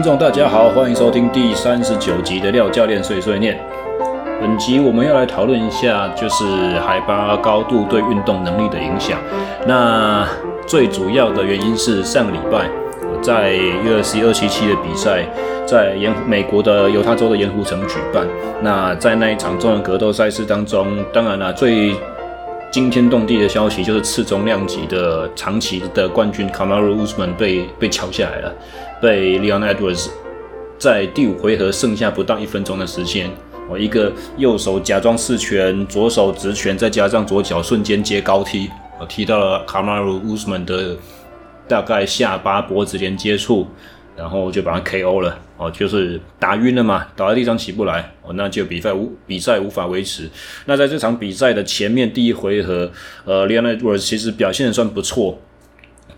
各位听众，大家好，欢迎收听第三十九集的廖教练碎碎念。本集我们要来讨论一下，就是海拔高度对运动能力的影响。那最主要的原因是上个礼拜我在 UFC 二七七的比赛，在盐湖美国的犹他州的盐湖城举办。那在那一场中文格斗赛事当中，当然了，最惊天动地的消息就是次中量级的长期的冠军 Kamaru Usman 被被敲下来了，被 Leon Edwards 在第五回合剩下不到一分钟的时间，我一个右手假装刺拳，左手直拳，再加上左脚瞬间接高踢，我踢到了 Kamaru Usman 的大概下巴脖子连接处。然后就把他 KO 了哦，就是打晕了嘛，倒在地上起不来哦，那就比赛无比赛无法维持。那在这场比赛的前面第一回合，呃，Leon Edwards 其实表现的算不错，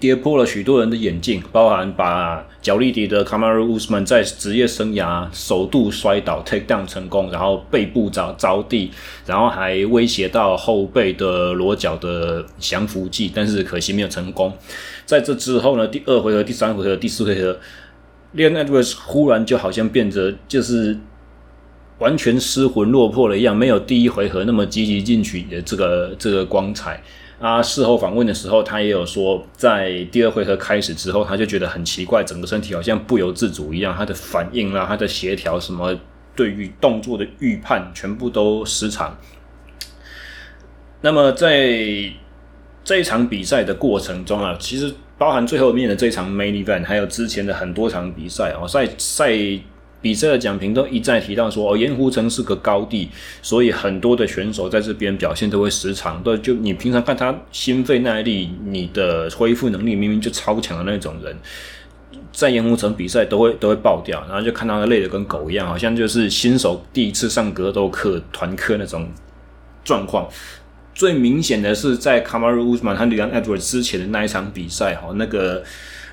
跌破了许多人的眼镜，包含把角力底的 Kamaru Usman 在职业生涯首度摔倒 take down 成功，然后背部着着地，然后还威胁到后背的裸脚的降服技，但是可惜没有成功。在这之后呢，第二回合、第三回合、第四回合。Leon Edwards 忽然就好像变得就是完全失魂落魄了一样，没有第一回合那么积极进取的这个这个光彩他。事后访问的时候，他也有说，在第二回合开始之后，他就觉得很奇怪，整个身体好像不由自主一样，他的反应啦、他的协调什么，对于动作的预判全部都失常。那么在这一场比赛的过程中啊，其实。包含最后面的这场 Main Event，还有之前的很多场比赛哦，赛赛比赛的奖评都一再提到说，哦，盐湖城是个高地，所以很多的选手在这边表现都会失常。对，就你平常看他心肺耐力、你的恢复能力明明就超强的那种人，在盐湖城比赛都会都会爆掉，然后就看到他累得跟狗一样，好像就是新手第一次上格斗课团课那种状况。最明显的是在 Kamaru Usman 和 Leon Edwards 之前的那一场比赛，哈，那个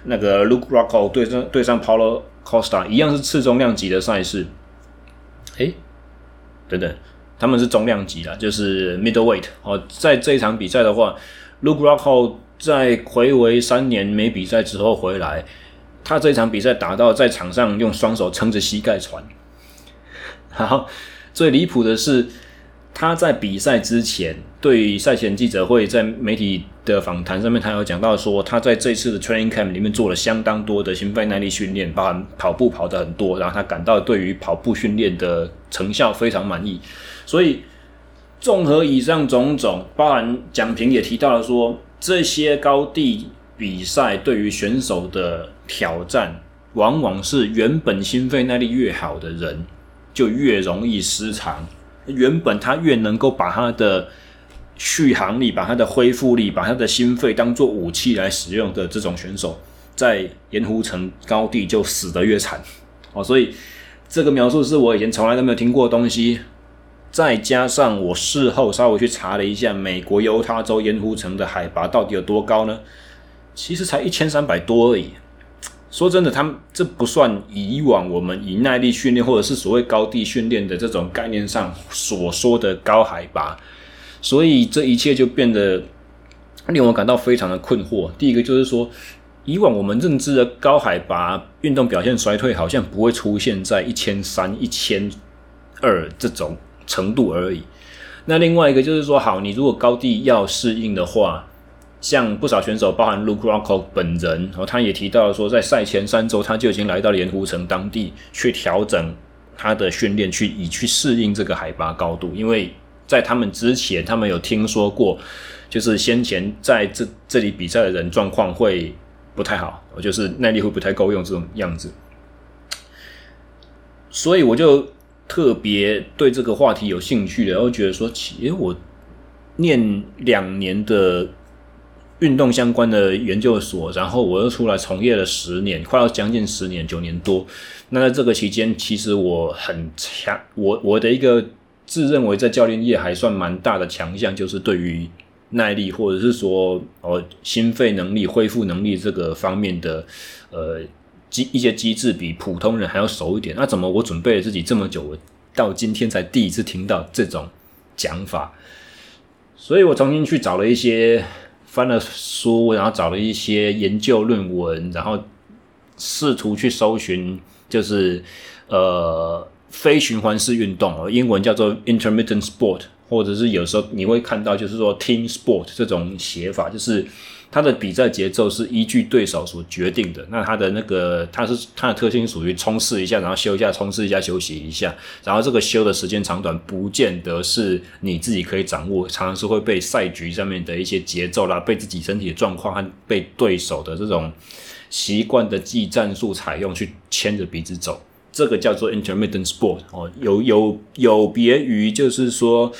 那个 Luke Rockhold 对上对上保罗 Costa 一样是次重量级的赛事，诶，等等，他们是中量级啦，就是 Middleweight 哦，在这一场比赛的话，Luke Rockhold 在睽违三年没比赛之后回来，他这一场比赛打到在场上用双手撑着膝盖传，然后最离谱的是。他在比赛之前，对赛前记者会，在媒体的访谈上面，他有讲到说，他在这次的 training camp 里面做了相当多的心肺耐力训练，包含跑步跑得很多，然后他感到对于跑步训练的成效非常满意。所以，综合以上种种，包含讲评也提到了说，这些高地比赛对于选手的挑战，往往是原本心肺耐力越好的人，就越容易失常。原本他越能够把他的续航力、把他的恢复力、把他的心肺当做武器来使用的这种选手，在盐湖城高地就死得越惨哦。所以这个描述是我以前从来都没有听过的东西。再加上我事后稍微去查了一下，美国犹他州盐湖城的海拔到底有多高呢？其实才一千三百多而已。说真的，他们这不算以往我们以耐力训练或者是所谓高地训练的这种概念上所说的高海拔，所以这一切就变得令我感到非常的困惑。第一个就是说，以往我们认知的高海拔运动表现衰退，好像不会出现在一千三、一千二这种程度而已。那另外一个就是说，好，你如果高地要适应的话。像不少选手，包含 Luke Rockhold 本人，然后他也提到说，在赛前三周他就已经来到盐湖城当地去调整他的训练，去以去适应这个海拔高度。因为在他们之前，他们有听说过，就是先前在这这里比赛的人状况会不太好，就是耐力会不太够用这种样子。所以我就特别对这个话题有兴趣的，然后觉得说，其实我念两年的。运动相关的研究所，然后我又出来从业了十年，快要将近十年，九年多。那在这个期间，其实我很强，我我的一个自认为在教练业还算蛮大的强项，就是对于耐力或者是说哦心肺能力、恢复能力这个方面的呃机一些机制，比普通人还要熟一点。那怎么我准备了自己这么久，我到今天才第一次听到这种讲法？所以我重新去找了一些。翻了书，然后找了一些研究论文，然后试图去搜寻，就是呃非循环式运动，英文叫做 intermittent sport，或者是有时候你会看到就是说 team sport 这种写法，就是。它的比赛节奏是依据对手所决定的。那它的那个，它是它的特性属于冲刺一下，然后休一下，冲刺一下，休息一下。然后这个休的时间长短，不见得是你自己可以掌握，常常是会被赛局上面的一些节奏啦，被自己身体的状况和被对手的这种习惯的技战术采用去牵着鼻子走。这个叫做 intermittent sport 哦，有有有别于就是说。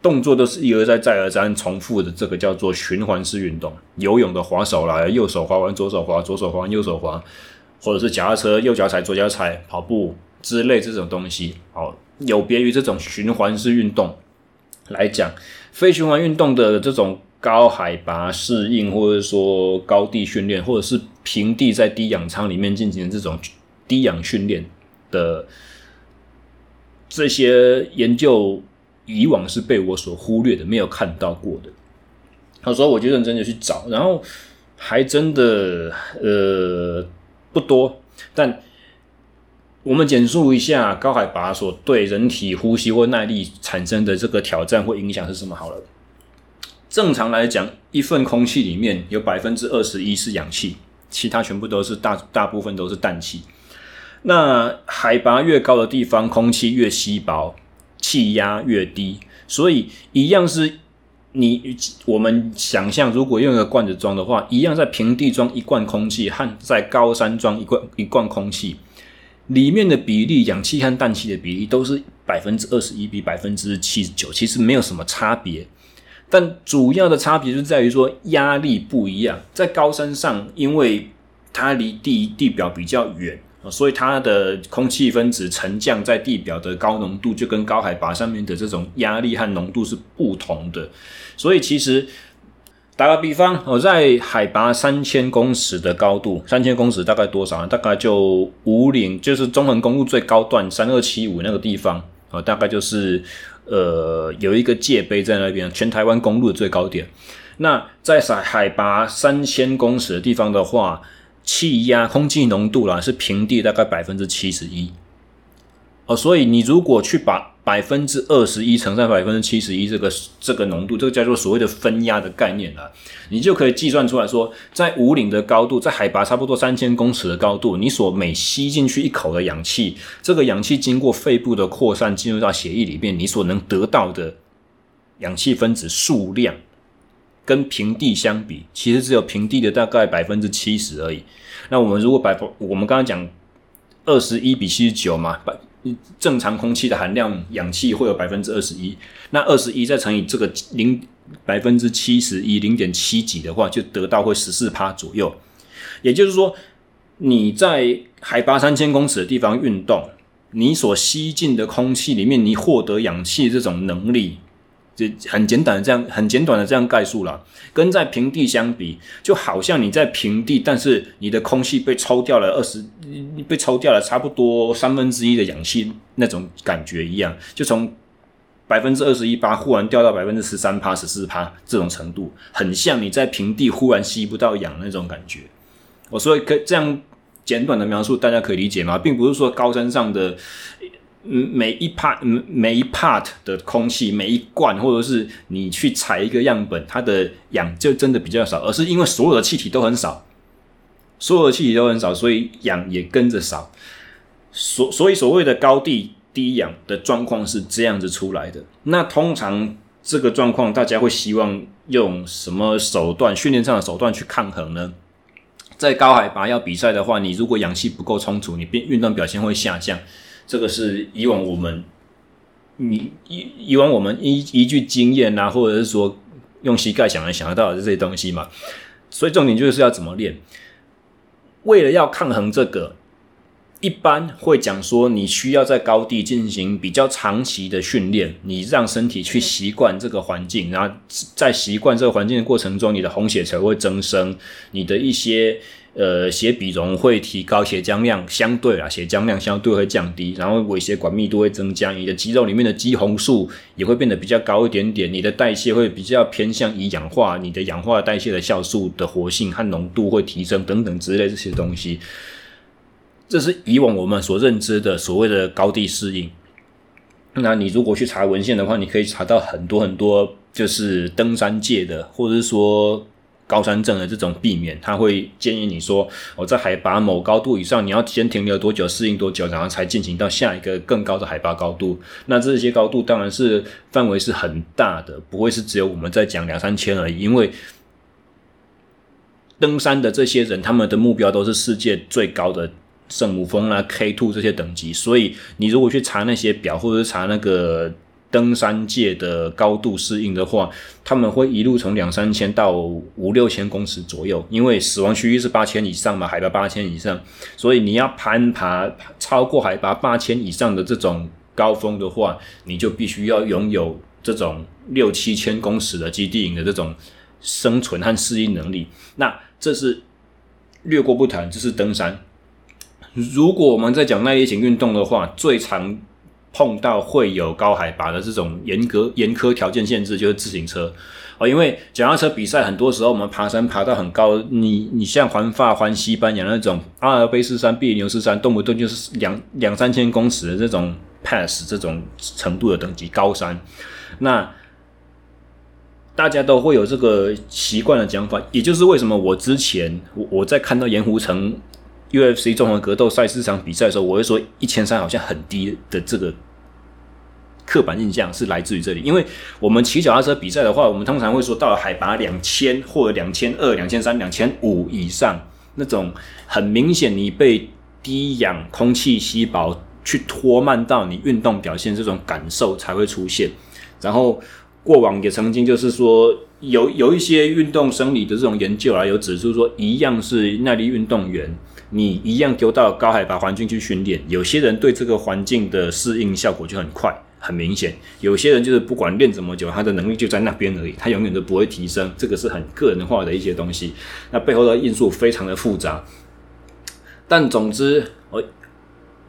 动作都是一而再、再而三重复的，这个叫做循环式运动。游泳的划手来，右手划完，左手划，左手划，右手划，或者是脚踏车，右脚踩，左脚踩，跑步之类这种东西。好，有别于这种循环式运动来讲，非循环运动的这种高海拔适应，或者说高地训练，或者是平地在低氧舱里面进行这种低氧训练的这些研究。以往是被我所忽略的，没有看到过的。他说：“我就认真的去找，然后还真的呃不多。但我们简述一下高海拔所对人体呼吸或耐力产生的这个挑战或影响是什么好了。正常来讲，一份空气里面有百分之二十一是氧气，其他全部都是大大部分都是氮气。那海拔越高的地方，空气越稀薄。”气压越低，所以一样是你我们想象，如果用一个罐子装的话，一样在平地装一罐空气和在高山装一罐一罐空气，里面的比例，氧气和氮气的比例都是百分之二十一比百分之七十九，其实没有什么差别。但主要的差别就在于说压力不一样，在高山上，因为它离地地表比较远。所以它的空气分子沉降在地表的高浓度，就跟高海拔上面的这种压力和浓度是不同的。所以其实打个比方，我在海拔三千公尺的高度，三千公尺大概多少呢？大概就五岭，就是中横公路最高段三二七五那个地方啊，大概就是呃有一个界碑在那边，全台湾公路的最高点。那在海海拔三千公尺的地方的话，气压、空气浓度啦，是平地大概百分之七十一哦，所以你如果去把百分之二十一乘上百分之七十一这个这个浓度，这个叫做所谓的分压的概念啦，你就可以计算出来说，在五岭的高度，在海拔差不多三千公尺的高度，你所每吸进去一口的氧气，这个氧气经过肺部的扩散进入到血液里面，你所能得到的氧气分子数量。跟平地相比，其实只有平地的大概百分之七十而已。那我们如果百分，我们刚刚讲二十一比七十九嘛，百正常空气的含量氧气会有百分之二十一，那二十一再乘以这个零百分之七十一零点七几的话，就得到会十四趴左右。也就是说，你在海拔三千公尺的地方运动，你所吸进的空气里面，你获得氧气这种能力。就很简短的这样，很简短的这样概述了。跟在平地相比，就好像你在平地，但是你的空气被抽掉了二十，被抽掉了差不多三分之一的氧气那种感觉一样，就从百分之二十一八忽然掉到百分之十三趴、十四趴这种程度，很像你在平地忽然吸不到氧那种感觉。我所以可这样简短的描述，大家可以理解吗？并不是说高山上的。嗯，每一 part，每一 part 的空气，每一罐，或者是你去采一个样本，它的氧就真的比较少，而是因为所有的气体都很少，所有的气体都很少，所以氧也跟着少。所所以所谓的高地低氧的状况是这样子出来的。那通常这个状况，大家会希望用什么手段，训练上的手段去抗衡呢？在高海拔要比赛的话，你如果氧气不够充足，你变运动表现会下降。这个是以往我们，你以以往我们依依据经验啊，或者是说用膝盖想来想得到的这些东西嘛，所以重点就是要怎么练。为了要抗衡这个，一般会讲说，你需要在高地进行比较长期的训练，你让身体去习惯这个环境，然后在习惯这个环境的过程中，你的红血球会增生，你的一些呃血比容会提高，血浆量相对啊，血浆量相对会降低，然后微血管密度会增加，你的肌肉里面的肌红素也会变得比较高一点点，你的代谢会比较偏向于氧化，你的氧化代谢的酵素的活性和浓度会提升等等之类这些东西。这是以往我们所认知的所谓的高地适应。那你如果去查文献的话，你可以查到很多很多，就是登山界的，或者是说高山症的这种避免，他会建议你说，我在海拔某高度以上，你要先停留多久，适应多久，然后才进行到下一个更高的海拔高度。那这些高度当然是范围是很大的，不会是只有我们在讲两三千而已，因为登山的这些人，他们的目标都是世界最高的。圣母峰啊 K Two 这些等级，所以你如果去查那些表，或者是查那个登山界的高度适应的话，他们会一路从两三千到五六千公尺左右，因为死亡区域是八千以上嘛，海拔八千以上，所以你要攀爬超过海拔八千以上的这种高峰的话，你就必须要拥有这种六七千公尺的基地营的这种生存和适应能力。那这是略过不谈，这是登山。如果我们在讲耐力型运动的话，最常碰到会有高海拔的这种严格严苛条件限制，就是自行车哦。因为脚踏车比赛很多时候我们爬山爬到很高，你你像环法、环西班牙那种阿尔卑斯山、比牛斯山，动不动就是两两三千公尺的这种 pass 这种程度的等级高山，那大家都会有这个习惯的讲法，也就是为什么我之前我我在看到盐湖城。UFC 综合格斗赛事场比赛的时候，我会说一千三好像很低的这个刻板印象是来自于这里，因为我们骑脚踏车比赛的话，我们通常会说到了海拔两千或者两千二、两千三、两千五以上，那种很明显你被低氧空气稀薄去拖慢到你运动表现这种感受才会出现。然后过往也曾经就是说有有一些运动生理的这种研究啊，有指出说一样是耐力运动员。你一样丢到高海拔环境去训练，有些人对这个环境的适应效果就很快，很明显；有些人就是不管练怎么久，他的能力就在那边而已，他永远都不会提升。这个是很个人化的一些东西，那背后的因素非常的复杂。但总之，我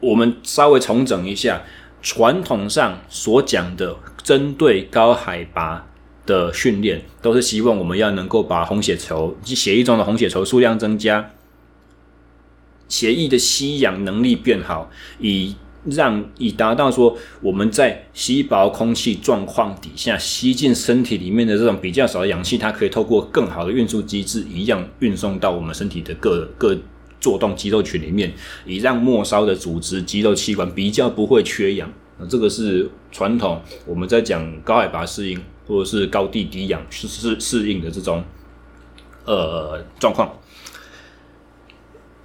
我们稍微重整一下，传统上所讲的针对高海拔的训练，都是希望我们要能够把红血球及血液中的红血球数量增加。血液的吸氧能力变好，以让以达到说我们在稀薄空气状况底下吸进身体里面的这种比较少的氧气，它可以透过更好的运输机制，一样运送到我们身体的各各作动肌肉群里面，以让末梢的组织、肌肉器官比较不会缺氧。那这个是传统我们在讲高海拔适应或者是高地低氧适适适应的这种呃状况。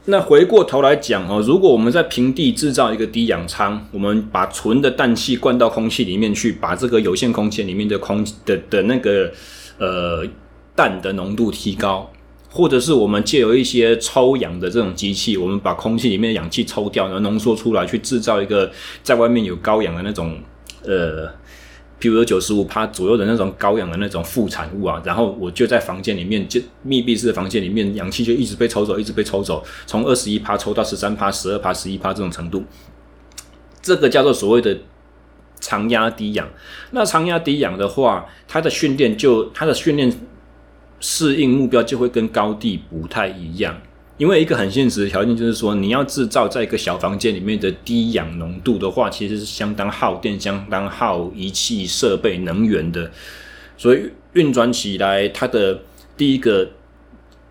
那回过头来讲哦，如果我们在平地制造一个低氧舱，我们把纯的氮气灌到空气里面去，把这个有限空间里面的空的的那个呃氮的浓度提高，或者是我们借由一些抽氧的这种机器，我们把空气里面的氧气抽掉，然后浓缩出来，去制造一个在外面有高氧的那种呃。比如说九十五趴左右的那种高氧的那种副产物啊，然后我就在房间里面，就密闭式的房间里面，氧气就一直被抽走，一直被抽走，从二十一趴抽到十三趴、十二趴、十一趴这种程度，这个叫做所谓的长压低氧。那长压低氧的话，它的训练就它的训练适应目标就会跟高地不太一样。因为一个很现实的条件就是说，你要制造在一个小房间里面的低氧浓度的话，其实是相当耗电、相当耗仪器设备能源的。所以运转起来，它的第一个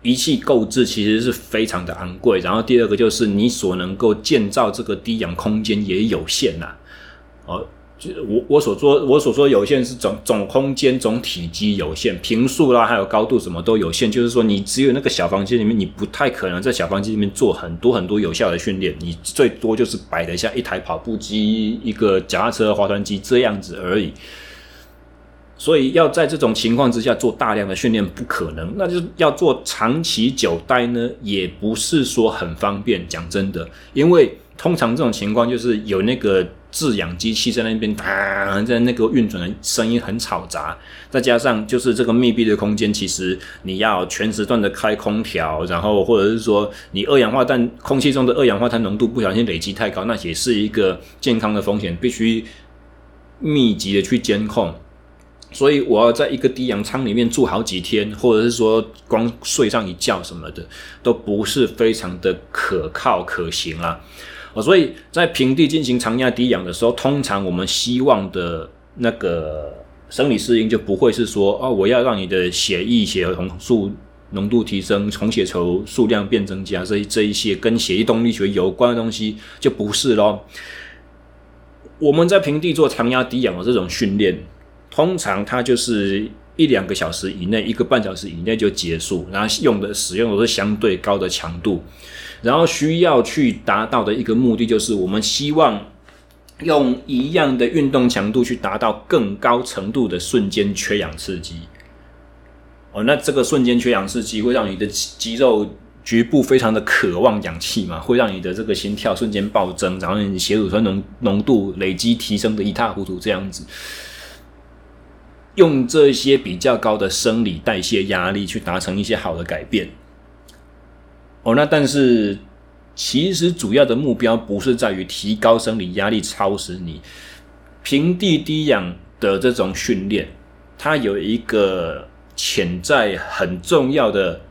仪器购置其实是非常的昂贵。然后第二个就是你所能够建造这个低氧空间也有限呐，哦。我我所说我所说有限是总总空间总体积有限，平数啦还有高度什么都有限，就是说你只有那个小房间里面，你不太可能在小房间里面做很多很多有效的训练，你最多就是摆得下一台跑步机、一个脚踏车、划船机这样子而已。所以要在这种情况之下做大量的训练不可能，那就要做长期久待呢，也不是说很方便。讲真的，因为通常这种情况就是有那个制氧机器在那边打，在那个运转的声音很嘈杂，再加上就是这个密闭的空间，其实你要全时段的开空调，然后或者是说你二氧化碳空气中的二氧化碳浓度不小心累积太高，那也是一个健康的风险，必须密集的去监控。所以我要在一个低氧舱里面住好几天，或者是说光睡上一觉什么的，都不是非常的可靠可行啊。所以在平地进行长压低氧的时候，通常我们希望的那个生理适应就不会是说，哦，我要让你的血液血红素浓度提升，红血球数量变增加，这这一些跟血液动力学有关的东西就不是咯。我们在平地做长压低氧的这种训练，通常它就是一两个小时以内，一个半小时以内就结束，然后用的使用的是相对高的强度。然后需要去达到的一个目的，就是我们希望用一样的运动强度去达到更高程度的瞬间缺氧刺激。哦，那这个瞬间缺氧刺激会让你的肌肉局部非常的渴望氧气嘛，会让你的这个心跳瞬间暴增，然后你血乳酸浓浓度累积提升的一塌糊涂，这样子。用这些比较高的生理代谢压力去达成一些好的改变。哦，那但是其实主要的目标不是在于提高生理压力，超时你。平地低氧的这种训练，它有一个潜在很重要的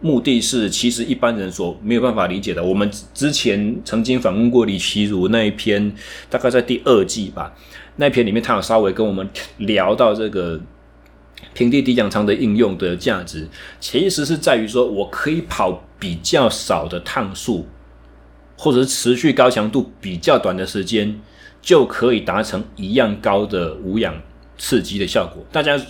目的是，其实一般人所没有办法理解的。我们之前曾经访问过李奇儒那一篇，大概在第二季吧，那篇里面他有稍微跟我们聊到这个。平地低氧舱的应用的价值，其实是在于说，我可以跑比较少的趟数，或者是持续高强度比较短的时间，就可以达成一样高的无氧刺激的效果。大家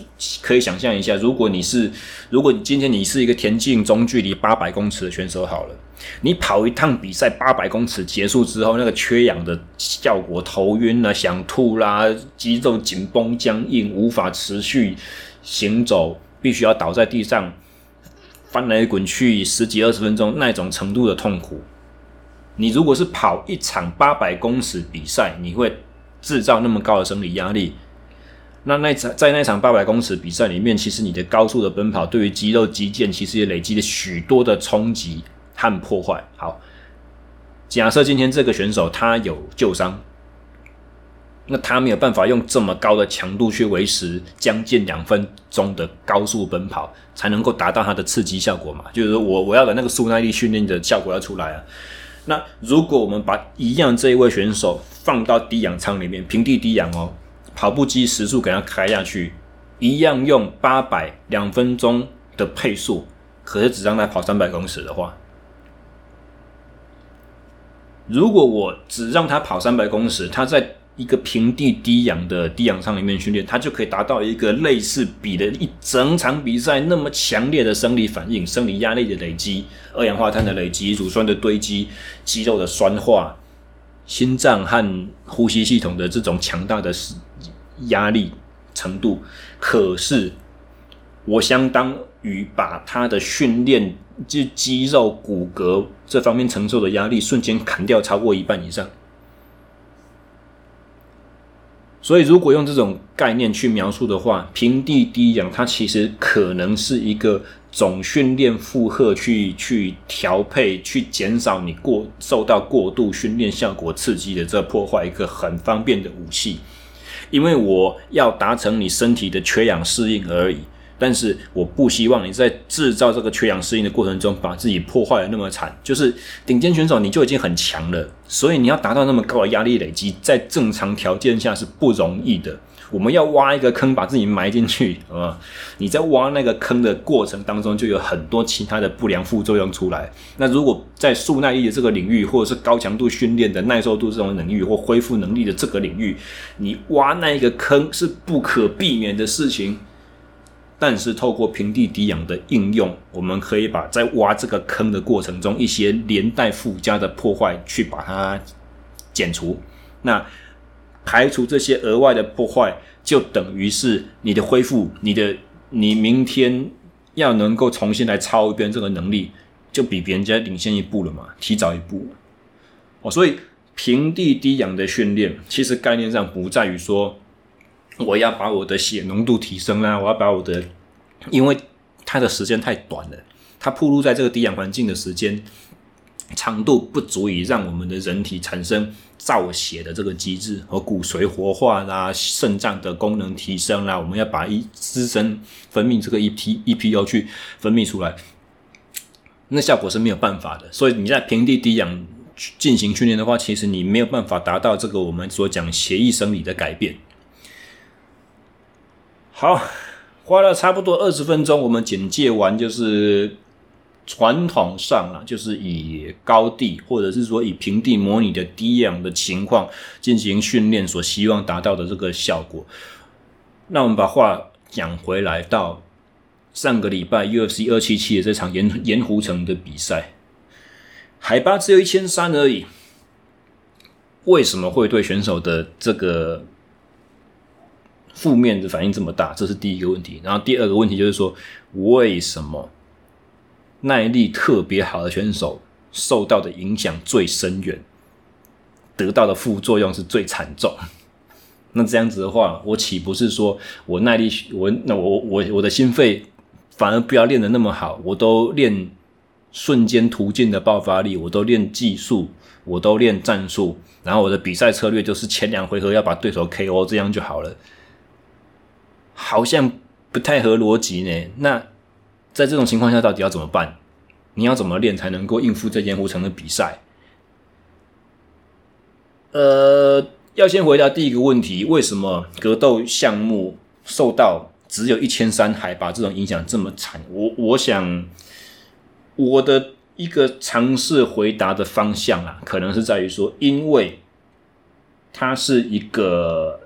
可以想象一下，如果你是，如果今天你是一个田径中距离八百公尺的选手，好了，你跑一趟比赛八百公尺结束之后，那个缺氧的效果，头晕啦、想吐啦、肌肉紧绷僵硬，无法持续。行走必须要倒在地上翻来滚去十几二十分钟，那种程度的痛苦。你如果是跑一场八百公尺比赛，你会制造那么高的生理压力。那那场在那场八百公尺比赛里面，其实你的高速的奔跑对于肌肉肌腱其实也累积了许多的冲击和破坏。好，假设今天这个选手他有旧伤。那他没有办法用这么高的强度去维持将近两分钟的高速奔跑，才能够达到它的刺激效果嘛？就是我我要的那个速耐力训练的效果要出来啊。那如果我们把一样这一位选手放到低氧舱里面，平地低氧哦，跑步机时速给他开下去，一样用八百两分钟的配速，可是只让他跑三百公尺的话，如果我只让他跑三百公尺，他在一个平地低氧的低氧舱里面训练，它就可以达到一个类似比的一整场比赛那么强烈的生理反应、生理压力的累积、二氧化碳的累积、乳酸的堆积、肌肉的酸化、心脏和呼吸系统的这种强大的压力程度。可是，我相当于把它的训练，就肌肉骨骼这方面承受的压力，瞬间砍掉超过一半以上。所以，如果用这种概念去描述的话，平地低氧它其实可能是一个总训练负荷去去调配、去减少你过受到过度训练效果刺激的这破坏一个很方便的武器，因为我要达成你身体的缺氧适应而已。但是我不希望你在制造这个缺氧适应的过程中把自己破坏得那么惨。就是顶尖选手你就已经很强了，所以你要达到那么高的压力累积，在正常条件下是不容易的。我们要挖一个坑把自己埋进去啊！你在挖那个坑的过程当中，就有很多其他的不良副作用出来。那如果在速耐力的这个领域，或者是高强度训练的耐受度这种领域，或恢复能力的这个领域，你挖那一个坑是不可避免的事情。但是透过平地低氧的应用，我们可以把在挖这个坑的过程中一些连带附加的破坏去把它减除。那排除这些额外的破坏，就等于是你的恢复，你的你明天要能够重新来抄一遍这个能力，就比别人家领先一步了嘛，提早一步。哦，所以平地低氧的训练，其实概念上不在于说我要把我的血浓度提升啦，我要把我的，因为它的时间太短了，它暴露在这个低氧环境的时间长度不足以让我们的人体产生造血的这个机制和骨髓活化啦，肾脏的功能提升啦，我们要把一自身分泌这个 EP EPO 去分泌出来，那效果是没有办法的。所以你在平地低氧。进行训练的话，其实你没有办法达到这个我们所讲血液生理的改变。好，花了差不多二十分钟，我们简介完就是传统上啊，就是以高地或者是说以平地模拟的低氧的情况进行训练所希望达到的这个效果。那我们把话讲回来，到上个礼拜 UFC 二七七的这场盐盐湖城的比赛。海拔只有一千三而已，为什么会对选手的这个负面的反应这么大？这是第一个问题。然后第二个问题就是说，为什么耐力特别好的选手受到的影响最深远，得到的副作用是最惨重？那这样子的话，我岂不是说我耐力我那我我我的心肺反而不要练得那么好，我都练。瞬间途径的爆发力，我都练技术，我都练战术，然后我的比赛策略就是前两回合要把对手 KO，这样就好了。好像不太合逻辑呢。那在这种情况下，到底要怎么办？你要怎么练才能够应付这盐湖城的比赛？呃，要先回答第一个问题：为什么格斗项目受到只有一千三海拔这种影响这么惨？我我想。我的一个尝试回答的方向啊，可能是在于说，因为它是一个，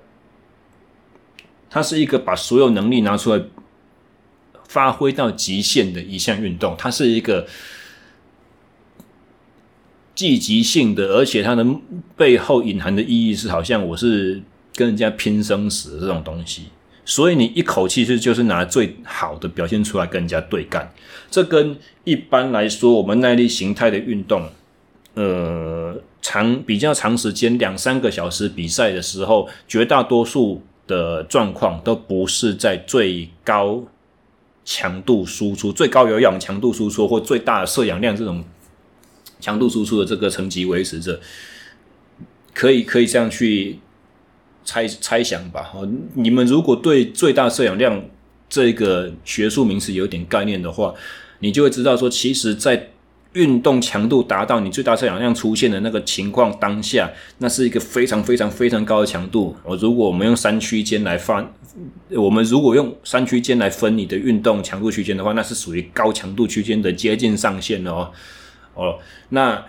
它是一个把所有能力拿出来发挥到极限的一项运动，它是一个积极性的，而且它的背后隐含的意义是，好像我是跟人家拼生死的这种东西。所以你一口气是就是拿最好的表现出来跟人家对干，这跟一般来说我们耐力形态的运动，呃，长比较长时间两三个小时比赛的时候，绝大多数的状况都不是在最高强度输出、最高有氧强度输出或最大摄氧量这种强度输出的这个层级维持着，可以可以这样去。猜猜想吧，哦，你们如果对最大摄氧量这个学术名词有点概念的话，你就会知道说，其实，在运动强度达到你最大摄氧量出现的那个情况当下，那是一个非常非常非常高的强度。哦，如果我们用三区间来分，我们如果用三区间来分你的运动强度区间的话，那是属于高强度区间的接近上限哦。哦，那。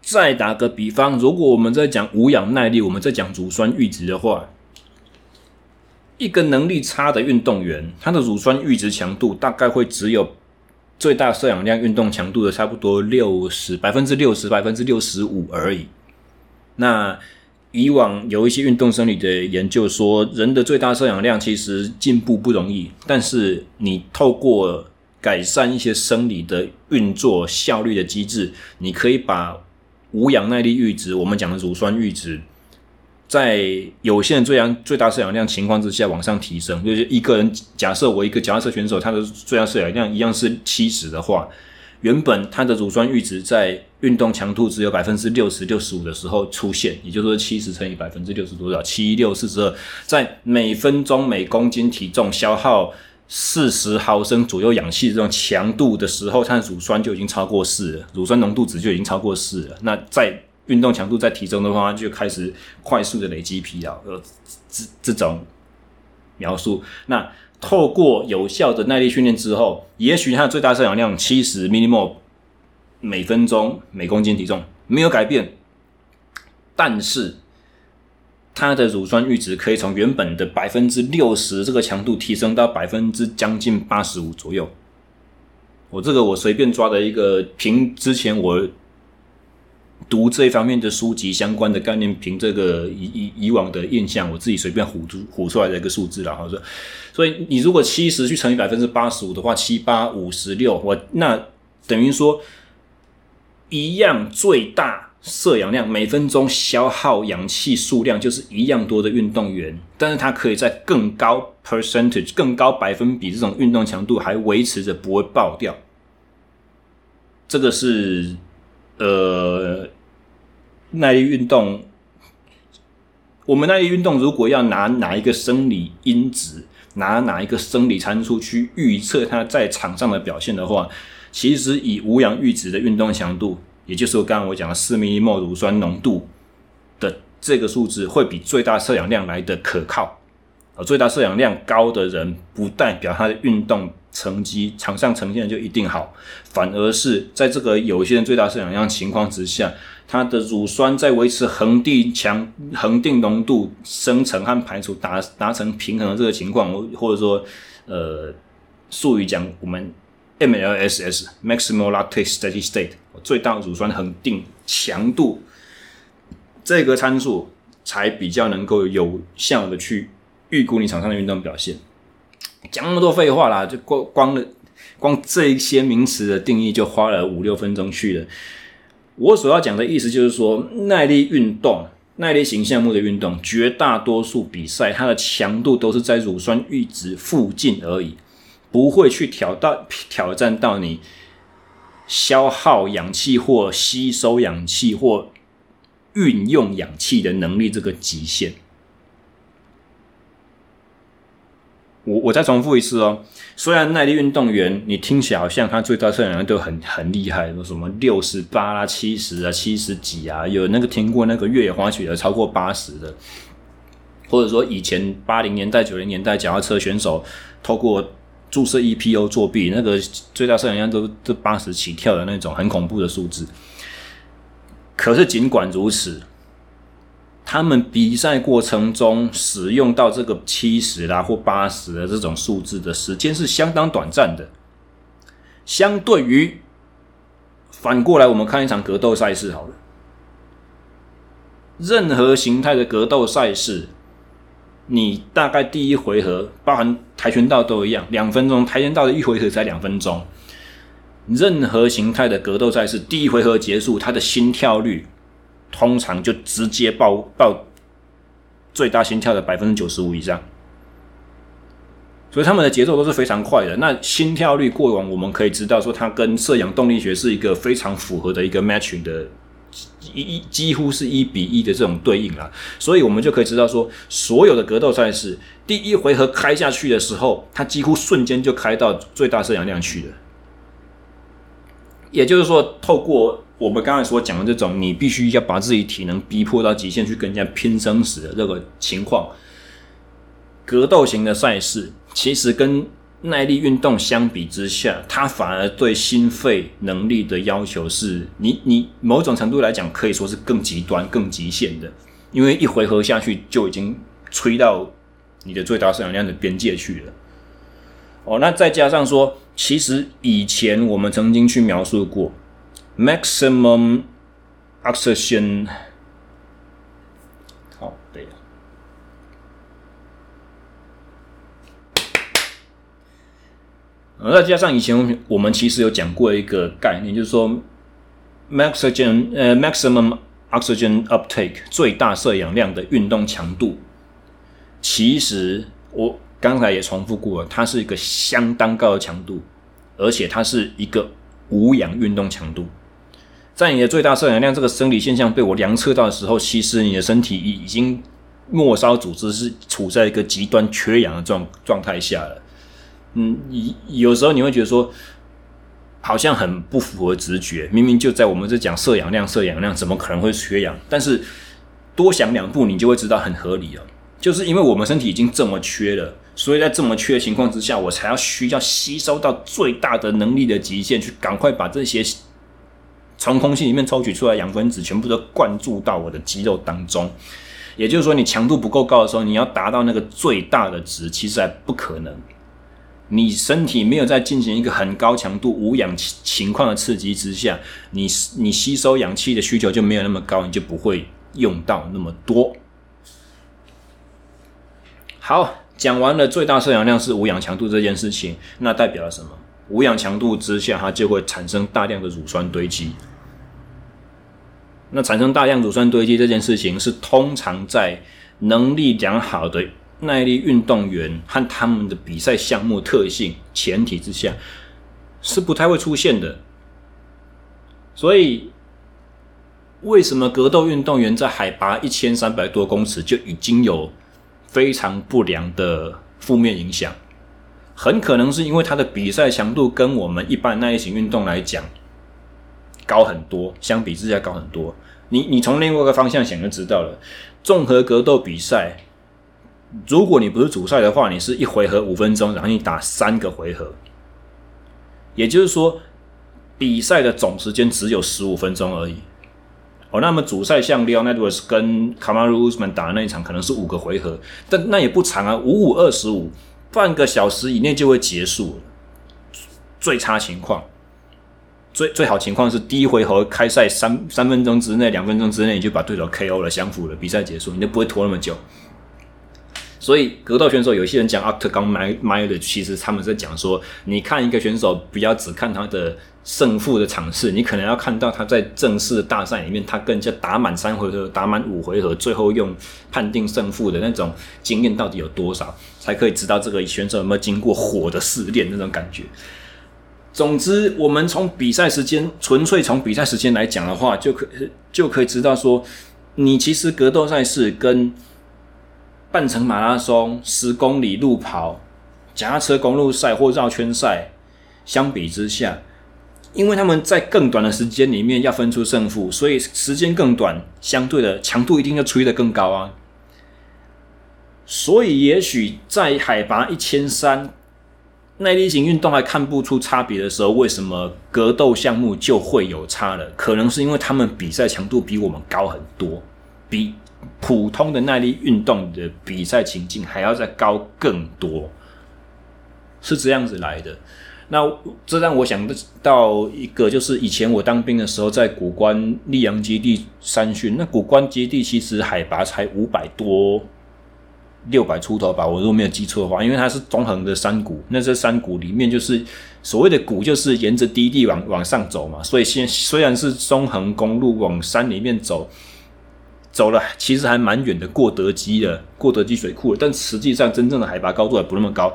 再打个比方，如果我们在讲无氧耐力，我们在讲乳酸阈值的话，一个能力差的运动员，他的乳酸阈值强度大概会只有最大摄氧量运动强度的差不多六十百分之六十百分之六十五而已。那以往有一些运动生理的研究说，人的最大摄氧量其实进步不容易，但是你透过改善一些生理的运作效率的机制，你可以把无氧耐力阈值，我们讲的乳酸阈值，在有限最氧最大摄氧量情况之下往上提升。就是一个人，假设我一个脚踏车选手，他的最大摄氧量一样是七十的话，原本他的乳酸阈值在运动强度只有百分之六十六十五的时候出现，也就是说七十乘以百分之六十多少？七六四十二，在每分钟每公斤体重消耗。四十毫升左右氧气这种强度的时候，它的乳酸就已经超过四了，乳酸浓度值就已经超过四了。那在运动强度在提升的话，就开始快速的累积疲劳，呃，这这种描述。那透过有效的耐力训练之后，也许它的最大摄氧量七十 millimol 每分钟每公斤体重没有改变，但是。它的乳酸阈值可以从原本的百分之六十这个强度提升到百分之将近八十五左右。我这个我随便抓的一个，凭之前我读这方面的书籍相关的概念，凭这个以以以往的印象，我自己随便唬出唬出来的一个数字然后说，所以你如果七十去乘以百分之八十五的话，七八五十六，我那等于说。一样最大摄氧量，每分钟消耗氧气数量就是一样多的运动员，但是他可以在更高 percentage、更高百分比这种运动强度还维持着不会爆掉。这个是呃耐力运动。我们耐力运动如果要拿哪一个生理因子，拿哪一个生理参数去预测它在场上的表现的话，其实以无氧阈值的运动强度，也就是我刚刚我讲的四 mmol 乳酸浓度的这个数字，会比最大摄氧量来的可靠。而最大摄氧量高的人，不代表他的运动成绩场上呈现的就一定好，反而是在这个有限最大摄氧量情况之下。它的乳酸在维持恒定强恒定浓度生成和排除达达成平衡的这个情况，或者说，呃，术语讲我们 MLSS Maximal Lactate Steady State 最大乳酸恒定强度这个参数，才比较能够有效的去预估你场上的运动表现。讲那么多废话啦，就光光了光这一些名词的定义就花了五六分钟去了。我所要讲的意思就是说，耐力运动、耐力型项目的运动，绝大多数比赛它的强度都是在乳酸阈值附近而已，不会去挑到挑战到你消耗氧气或吸收氧气或运用氧气的能力这个极限。我我再重复一次哦，虽然耐力运动员你听起来好像他最大摄氧量都很很厉害，什么六十八啦、七十啊、七十几啊，有那个听过那个越野滑雪的超过八十的，或者说以前八零年代、九零年代脚踏车选手透过注射 EPO 作弊，那个最大摄氧量都都八十起跳的那种很恐怖的数字。可是尽管如此。他们比赛过程中使用到这个七十啦或八十的这种数字的时间是相当短暂的。相对于反过来，我们看一场格斗赛事好了。任何形态的格斗赛事，你大概第一回合，包含跆拳道都一样，两分钟。跆拳道的一回合才两分钟。任何形态的格斗赛事，第一回合结束，他的心跳率。通常就直接爆爆最大心跳的百分之九十五以上，所以他们的节奏都是非常快的。那心跳率过往我们可以知道说，它跟摄氧动力学是一个非常符合的一个 matching 的，一一几乎是一比一的这种对应啦。所以我们就可以知道说，所有的格斗赛事第一回合开下去的时候，它几乎瞬间就开到最大摄氧量去了。也就是说，透过我们刚才所讲的这种，你必须要把自己体能逼迫到极限去跟人家拼生死的这个情况，格斗型的赛事其实跟耐力运动相比之下，它反而对心肺能力的要求是，你你某种程度来讲可以说是更极端、更极限的，因为一回合下去就已经吹到你的最大摄氧量的边界去了。哦，那再加上说，其实以前我们曾经去描述过。Maximum oxygen，好，对了。再加上以前我们其实有讲过一个概念，就是说，oxygen 呃，maximum oxygen uptake 最大摄氧量的运动强度，其实我刚才也重复过了，它是一个相当高的强度，而且它是一个无氧运动强度。在你的最大摄氧量这个生理现象被我量测到的时候，其实你的身体已经末梢组织是处在一个极端缺氧的状状态下了。嗯，有时候你会觉得说，好像很不符合直觉，明明就在我们这讲摄氧量，摄氧量怎么可能会缺氧？但是多想两步，你就会知道很合理了。就是因为我们身体已经这么缺了，所以在这么缺的情况之下，我才要需要吸收到最大的能力的极限，去赶快把这些。从空气里面抽取出来氧分子，全部都灌注到我的肌肉当中。也就是说，你强度不够高的时候，你要达到那个最大的值，其实还不可能。你身体没有在进行一个很高强度无氧情况的刺激之下，你你吸收氧气的需求就没有那么高，你就不会用到那么多。好，讲完了最大摄氧量是无氧强度这件事情，那代表了什么？无氧强度之下，它就会产生大量的乳酸堆积。那产生大量乳酸堆积这件事情，是通常在能力良好的耐力运动员和他们的比赛项目特性前提之下，是不太会出现的。所以，为什么格斗运动员在海拔一千三百多公尺就已经有非常不良的负面影响？很可能是因为他的比赛强度跟我们一般耐力型运动来讲。高很多，相比之下高很多。你你从另外一个方向想就知道了。综合格斗比赛，如果你不是主赛的话，你是一回合五分钟，然后你打三个回合，也就是说，比赛的总时间只有十五分钟而已。哦，那么主赛像 Leon Edwards 跟 Kamaru Usman 打的那一场，可能是五个回合，但那也不长啊，五五二十五，半个小时以内就会结束，最差情况。最最好情况是第一回合开赛三三分钟之内，两分钟之内你就把对手 KO 了，降服了，比赛结束，你就不会拖那么久。所以格斗选手有些人讲 Octagon m i n d 其实他们在讲说，你看一个选手，不要只看他的胜负的场次，你可能要看到他在正式的大赛里面，他跟人家打满三回合，打满五回合，最后用判定胜负的那种经验到底有多少，才可以知道这个选手有没有经过火的试炼那种感觉。总之，我们从比赛时间，纯粹从比赛时间来讲的话，就可就可以知道说，你其实格斗赛事跟半程马拉松、十公里路跑、夹车公路赛或绕圈赛相比之下，因为他们在更短的时间里面要分出胜负，所以时间更短，相对的强度一定要吹得更高啊。所以，也许在海拔一千三。耐力型运动还看不出差别的时候，为什么格斗项目就会有差了？可能是因为他们比赛强度比我们高很多，比普通的耐力运动的比赛情境还要再高更多，是这样子来的。那这让我想到一个，就是以前我当兵的时候，在古关溧阳基地山训，那古关基地其实海拔才五百多。六百出头吧，我如果没有记错的话，因为它是中横的山谷，那这山谷里面就是所谓的谷，就是沿着低地往往上走嘛，所以现虽然是中横公路往山里面走，走了其实还蛮远的，过德基的，过德基水库，但实际上真正的海拔高度还不那么高，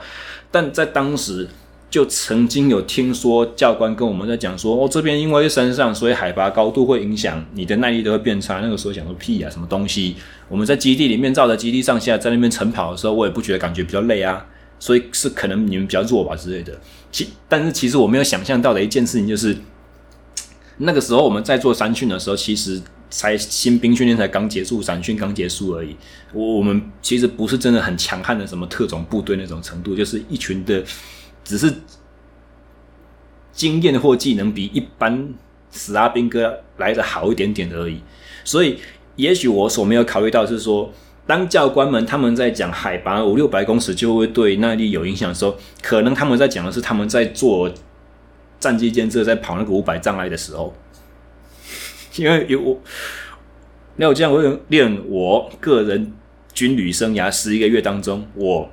但在当时。就曾经有听说教官跟我们在讲说，哦，这边因为山上，所以海拔高度会影响你的耐力都会变差。那个时候想说屁啊，什么东西？我们在基地里面照着基地上下在那边晨跑的时候，我也不觉得感觉比较累啊，所以是可能你们比较弱吧之类的。其但是其实我没有想象到的一件事情就是，那个时候我们在做山训的时候，其实才新兵训练才刚结束，山训刚结束而已。我我们其实不是真的很强悍的什么特种部队那种程度，就是一群的。只是经验或技能比一般死阿兵哥来的好一点点而已，所以也许我所没有考虑到是说，当教官们他们在讲海拔五六百公尺就会对耐力有影响的时候，可能他们在讲的是他们在做战机监测，在跑那个五百障碍的时候，因为有我，那我这样我练我个人军旅生涯十一个月当中，我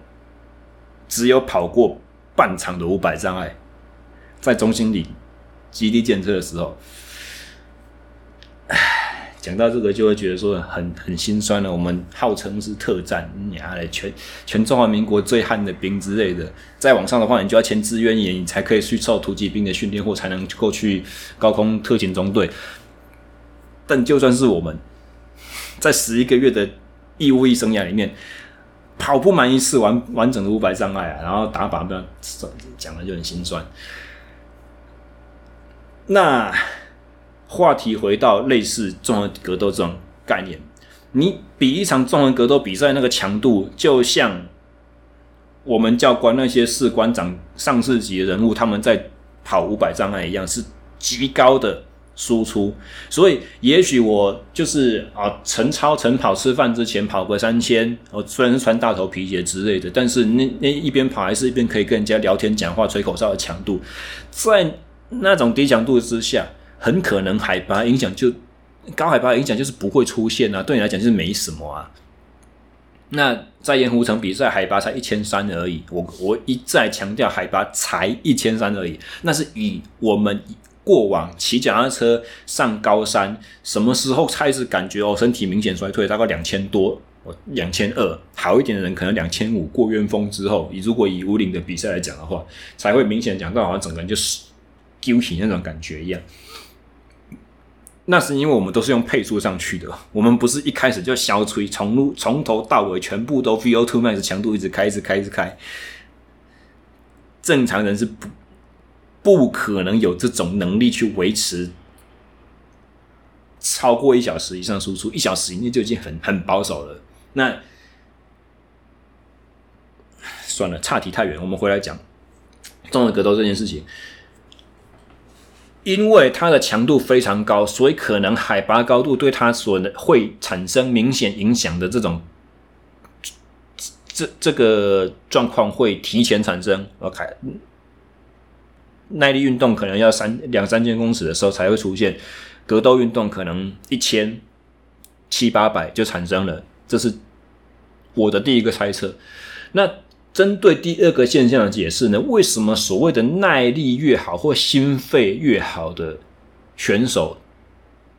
只有跑过。半场的五百障碍，在中心里基地建设的时候，唉，讲到这个就会觉得说很很心酸了。我们号称是特战，你还全全中华民国最悍的兵之类的，再往上的话，你就要签志愿役，你才可以去受突击兵的训练，或才能够去高空特勤中队。但就算是我们在十一个月的义务役生涯里面。跑不满一次完完整的五百障碍啊，然后打靶不要讲的就很心酸。那话题回到类似综合格斗这种概念，你比一场综合格斗比赛那个强度，就像我们教官那些士官长、上士级的人物，他们在跑五百障碍一样，是极高的。输出，所以也许我就是啊，晨操晨跑吃饭之前跑个三千，我虽然是穿大头皮鞋之类的，但是那那一边跑还是一边可以跟人家聊天讲话吹口哨的强度，在那种低强度之下，很可能海拔影响就高海拔影响就是不会出现啊，对你来讲就是没什么啊。那在盐湖城比赛海拔才一千三而已，我我一再强调海拔才一千三而已，那是以我们。过往骑脚踏车上高山，什么时候开始感觉哦身体明显衰退？大概两千多，两千二，好一点的人可能两千五。过冤峰之后，以如果以五岭的比赛来讲的话，才会明显讲到好像整个人就是丢起那种感觉一样。那是因为我们都是用配速上去的，我们不是一开始就小吹，从从头到尾全部都 VO2 max 强度一直开，一直开，一直开。正常人是不不可能有这种能力去维持超过一小时以上输出，一小时以内就已经很很保守了。那算了，岔题太远，我们回来讲综合格斗这件事情。因为它的强度非常高，所以可能海拔高度对它所会产生明显影响的这种这这个状况会提前产生。OK，耐力运动可能要三两三千公尺的时候才会出现，格斗运动可能一千七八百就产生了。这是我的第一个猜测。那。针对第二个现象的解释呢？为什么所谓的耐力越好或心肺越好的选手，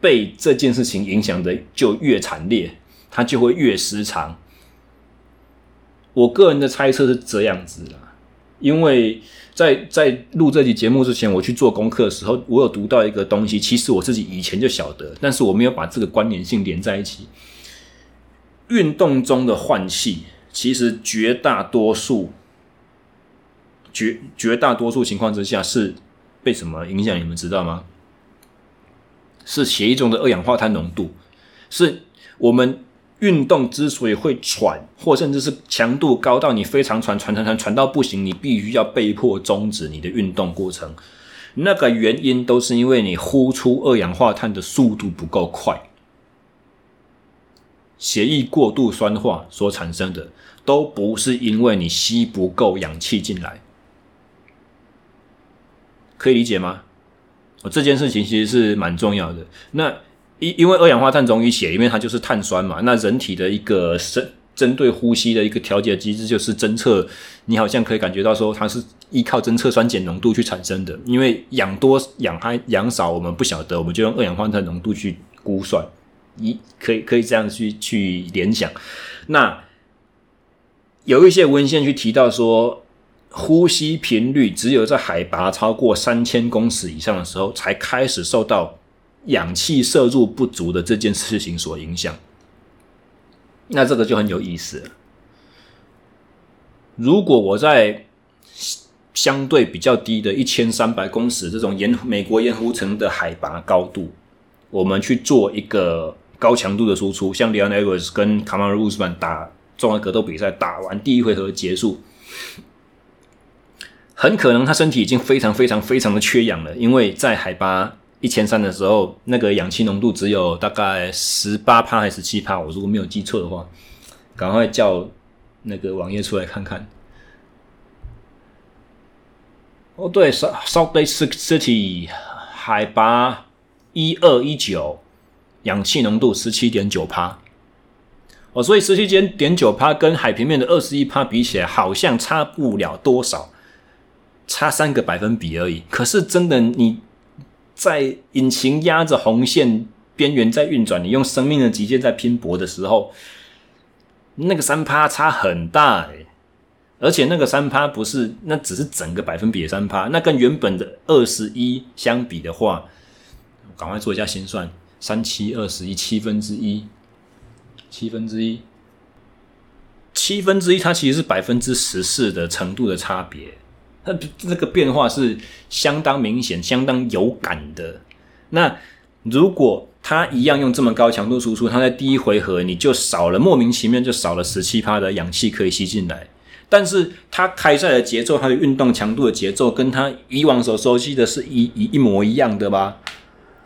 被这件事情影响的就越惨烈，他就会越失常？我个人的猜测是这样子啦，因为在在录这期节目之前，我去做功课的时候，我有读到一个东西，其实我自己以前就晓得，但是我没有把这个关联性连在一起。运动中的换气。其实绝大多数、绝绝大多数情况之下是被什么影响？你们知道吗？是血液中的二氧化碳浓度。是我们运动之所以会喘，或甚至是强度高到你非常喘、喘、喘、喘、喘到不行，你必须要被迫终止你的运动过程。那个原因都是因为你呼出二氧化碳的速度不够快。血液过度酸化所产生的，都不是因为你吸不够氧气进来，可以理解吗？哦，这件事情其实是蛮重要的。那因因为二氧化碳溶于血里面，它就是碳酸嘛。那人体的一个针针对呼吸的一个调节机制，就是侦测你好像可以感觉到说，它是依靠侦测酸碱浓度去产生的。因为氧多氧还氧少，我们不晓得，我们就用二氧化碳浓度去估算。一可以可以这样去去联想，那有一些文献去提到说，呼吸频率只有在海拔超过三千公尺以上的时候，才开始受到氧气摄入不足的这件事情所影响。那这个就很有意思了。如果我在相对比较低的一千三百公尺这种盐美国盐湖城的海拔高度，我们去做一个。高强度的输出，像 Leon Edwards 跟 Kamaru Usman 打综合格斗比赛，打完第一回合结束，很可能他身体已经非常非常非常的缺氧了，因为在海拔一千三的时候，那个氧气浓度只有大概十八趴还是七趴，我如果没有记错的话，赶快叫那个网页出来看看。哦，对，Salt Lake City 海拔一二一九。氧气浓度十七点九帕，哦，所以十七点九帕跟海平面的二十一帕比起来，好像差不了多少，差三个百分比而已。可是真的，你在引擎压着红线边缘在运转，你用生命的极限在拼搏的时候，那个三趴差很大诶，而且那个三趴不是，那只是整个百分比的三趴，那跟原本的二十一相比的话，赶快做一下心算。三七二十一，七分之一，七分之一，七分之一，它其实是百分之十四的程度的差别，它这个变化是相当明显、相当有感的。那如果它一样用这么高强度输出，它在第一回合你就少了莫名其妙就少了十七趴的氧气可以吸进来，但是它开赛的节奏，它的运动强度的节奏，跟它以往所熟悉的是一一一模一样的吧？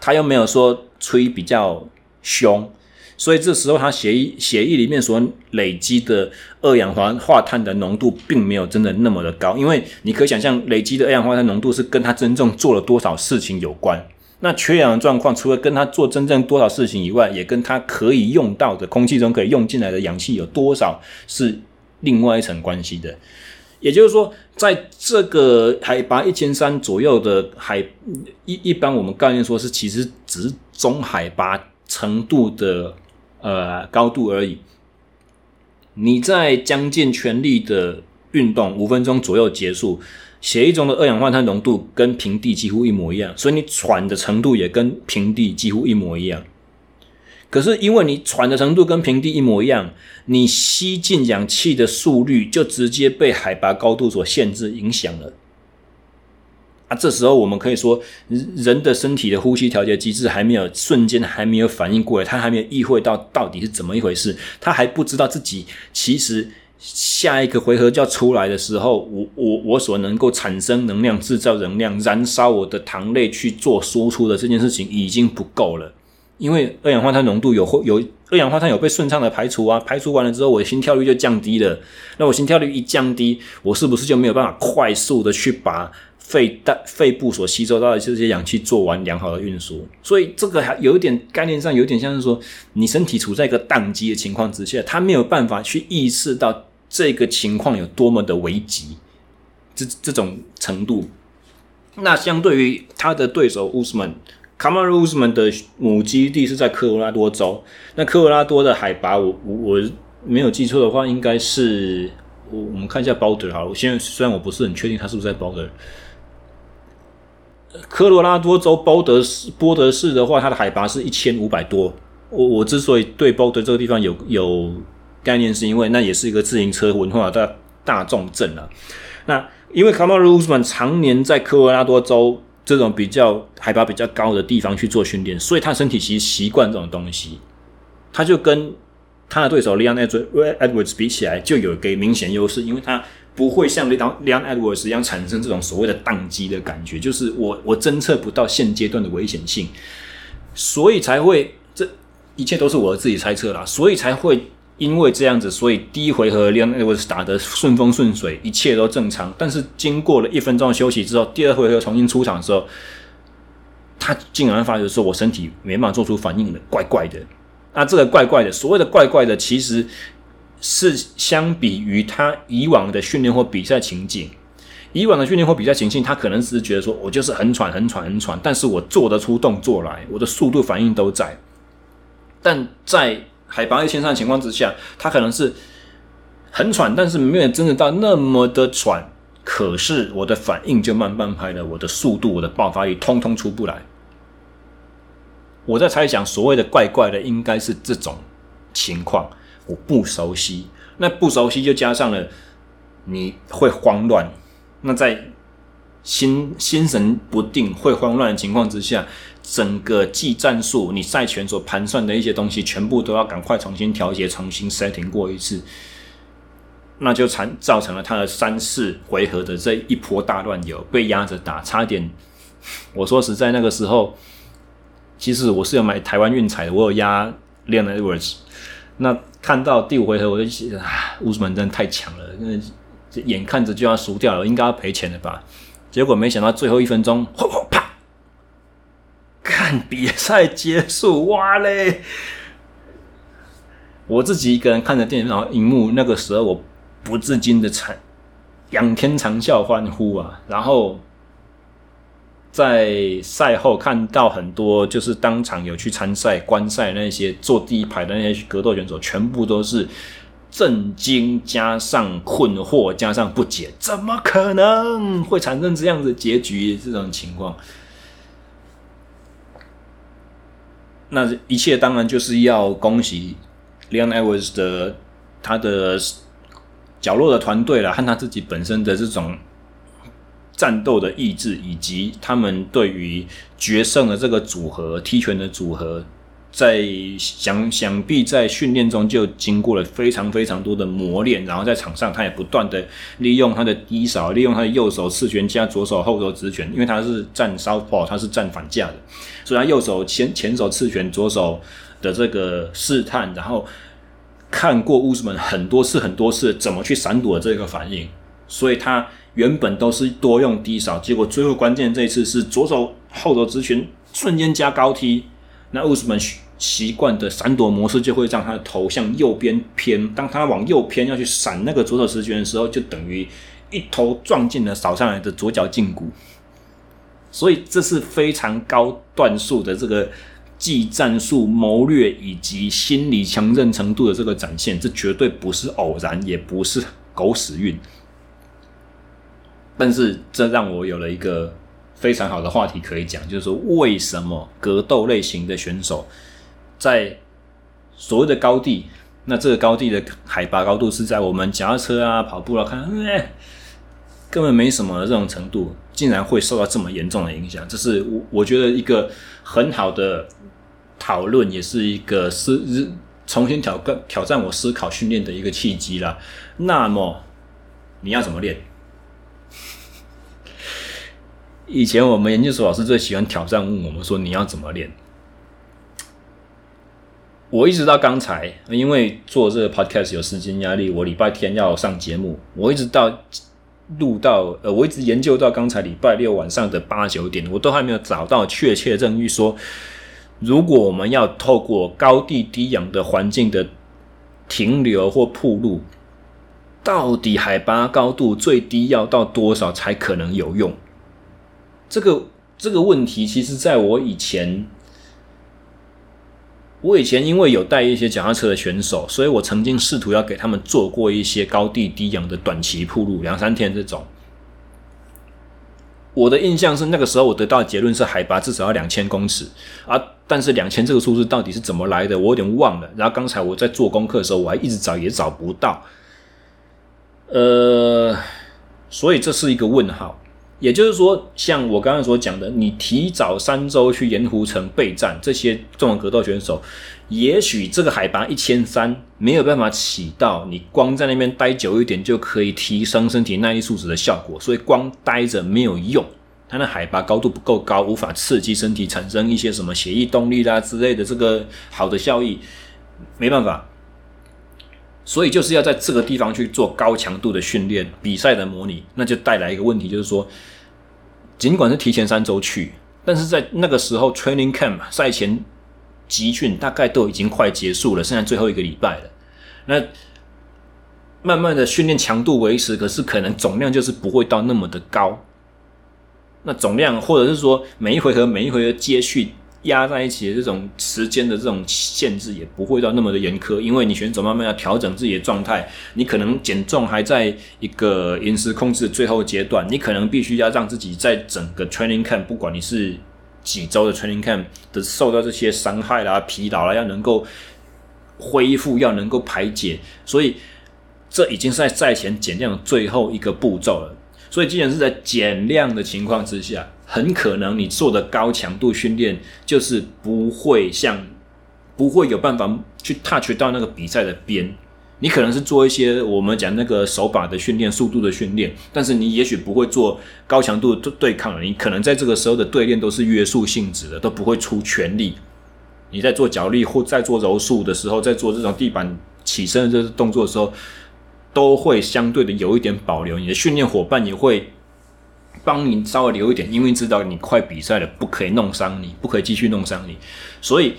他又没有说吹比较凶，所以这时候他血液血液里面所累积的二氧化碳的浓度并没有真的那么的高，因为你可以想象累积的二氧化碳浓度是跟他真正做了多少事情有关。那缺氧的状况，除了跟他做真正多少事情以外，也跟他可以用到的空气中可以用进来的氧气有多少是另外一层关系的。也就是说，在这个海拔一千三左右的海一一般我们概念说是其实只是中海拔程度的呃高度而已。你在将尽全力的运动五分钟左右结束，血液中的二氧化碳浓度跟平地几乎一模一样，所以你喘的程度也跟平地几乎一模一样。可是因为你喘的程度跟平地一模一样，你吸进氧气的速率就直接被海拔高度所限制影响了。啊，这时候我们可以说，人的身体的呼吸调节机制还没有瞬间还没有反应过来，他还没有意会到到底是怎么一回事，他还不知道自己其实下一个回合就要出来的时候，我我我所能够产生能量、制造能量、燃烧我的糖类去做输出的这件事情已经不够了。因为二氧化碳浓度有有二氧化碳有被顺畅的排除啊，排除完了之后，我的心跳率就降低了。那我心跳率一降低，我是不是就没有办法快速的去把肺带肺部所吸收到的这些氧气做完良好的运输？所以这个还有一点概念上有点像是说，你身体处在一个宕机的情况之下，它没有办法去意识到这个情况有多么的危急，这这种程度。那相对于他的对手乌斯曼。卡马鲁乌斯曼的母基地是在科罗拉多州。那科罗拉多的海拔我，我我没有记错的话，应该是我我们看一下 Boulder 好了。我现在虽然我不是很确定它是不是在 Boulder。科罗拉多州波德市波德市的话，它的海拔是一千五百多。我我之所以对波德这个地方有有概念，是因为那也是一个自行车文化的大众镇啊。那因为卡马鲁斯曼常年在科罗拉多州。这种比较海拔比较高的地方去做训练，所以他身体其实习惯这种东西，他就跟他的对手 Leon Edwards 比起来，就有一个明显优势，因为他不会像 Leon Edwards 一样产生这种所谓的宕机的感觉，就是我我侦测不到现阶段的危险性，所以才会这一切都是我自己猜测啦，所以才会。因为这样子，所以第一回合 Leon Edwards 打得顺风顺水，一切都正常。但是经过了一分钟的休息之后，第二回合重新出场的时候，他竟然发觉说：“我身体没办法做出反应了，怪怪的。”那这个怪怪的，所谓的怪怪的，其实是相比于他以往的训练或比赛情景，以往的训练或比赛情境，他可能是觉得说：“我就是很喘、很喘、很喘，但是我做得出动作来，我的速度反应都在。”但在海拔一千三的情况之下，他可能是很喘，但是没有真的到那么的喘。可是我的反应就慢半拍了，我的速度、我的爆发力通通出不来。我在猜想，所谓的怪怪的，应该是这种情况。我不熟悉，那不熟悉就加上了你会慌乱。那在心心神不定、会慌乱的情况之下。整个技战术，你赛前所盘算的一些东西，全部都要赶快重新调节、重新 setting 过一次，那就产造成了他的三四回合的这一波大乱流，被压着打，差点。我说实在，那个时候，其实我是有买台湾运彩的，我有压 Leon Edwards。那看到第五回合，我就觉得啊，乌斯曼真的太强了，那眼看着就要输掉了，应该要赔钱了吧？结果没想到最后一分钟，轰轰啪！看比赛结束，哇嘞！我自己一个人看着电脑荧幕，那个时候我不自禁的惨仰天长啸欢呼啊！然后在赛后看到很多就是当场有去参赛观赛那些坐第一排的那些格斗选手，全部都是震惊加上困惑加上不解，怎么可能会产生这样子结局这种情况？那一切当然就是要恭喜 Leon Edwards 的他的角落的团队了，和他自己本身的这种战斗的意志，以及他们对于决胜的这个组合踢拳的组合。在想想必在训练中就经过了非常非常多的磨练，然后在场上他也不断的利用他的低扫，利用他的右手刺拳加左手后手直拳，因为他是站 soft，他是站反架的，所以他右手前前手刺拳，左手的这个试探，然后看过乌斯曼很多次很多次怎么去闪躲这个反应，所以他原本都是多用低扫，结果最后关键这一次是左手后手直拳瞬间加高踢，那乌斯曼。习惯的闪躲模式就会让他的头向右边偏。当他往右偏要去闪那个左手直拳的时候，就等于一头撞进了扫上来的左脚胫骨。所以这是非常高段数的这个技战术谋略以及心理强韧程度的这个展现，这绝对不是偶然，也不是狗屎运。但是这让我有了一个非常好的话题可以讲，就是说为什么格斗类型的选手在所谓的高地，那这个高地的海拔高度是在我们夹车啊、跑步啊看，根本没什么这种程度。竟然会受到这么严重的影响，这是我我觉得一个很好的讨论，也是一个思重新挑战挑战我思考训练的一个契机啦。那么你要怎么练？以前我们研究所老师最喜欢挑战问我们说，你要怎么练？我一直到刚才，因为做这个 podcast 有时间压力，我礼拜天要上节目，我一直到。录到呃，我一直研究到刚才礼拜六晚上的八九点，我都还没有找到确切证据说，如果我们要透过高地低氧的环境的停留或暴露，到底海拔高度最低要到多少才可能有用？这个这个问题，其实在我以前。我以前因为有带一些脚踏车的选手，所以我曾经试图要给他们做过一些高地低氧的短期铺路，两三天这种。我的印象是那个时候我得到的结论是海拔至少要两千公尺啊，但是两千这个数字到底是怎么来的，我有点忘了。然后刚才我在做功课的时候，我还一直找也找不到，呃，所以这是一个问号。也就是说，像我刚刚所讲的，你提早三周去盐湖城备战，这些综合格斗选手，也许这个海拔一千三没有办法起到你光在那边待久一点就可以提升身体耐力素质的效果，所以光待着没有用，它那海拔高度不够高，无法刺激身体产生一些什么血液动力啦之类的这个好的效益，没办法。所以就是要在这个地方去做高强度的训练、比赛的模拟，那就带来一个问题，就是说，尽管是提前三周去，但是在那个时候，training camp 赛前集训大概都已经快结束了，剩下最后一个礼拜了。那慢慢的训练强度维持，可是可能总量就是不会到那么的高。那总量或者是说每一回合每一回合接续。压在一起的这种时间的这种限制也不会到那么的严苛，因为你选手慢慢要调整自己的状态，你可能减重还在一个饮食控制的最后阶段，你可能必须要让自己在整个 training camp，不管你是几周的 training camp 的受到这些伤害啦、疲劳啦，要能够恢复，要能够排解，所以这已经是在赛前减量的最后一个步骤了。所以既然是在减量的情况之下。很可能你做的高强度训练就是不会像，不会有办法去 touch 到那个比赛的边。你可能是做一些我们讲那个手把的训练、速度的训练，但是你也许不会做高强度的对抗。你可能在这个时候的对练都是约束性质的，都不会出全力。你在做脚力或在做柔术的时候，在做这种地板起身的这个动作的时候，都会相对的有一点保留。你的训练伙伴也会。帮你稍微留一点，因为知道你快比赛了，不可以弄伤你，不可以继续弄伤你。所以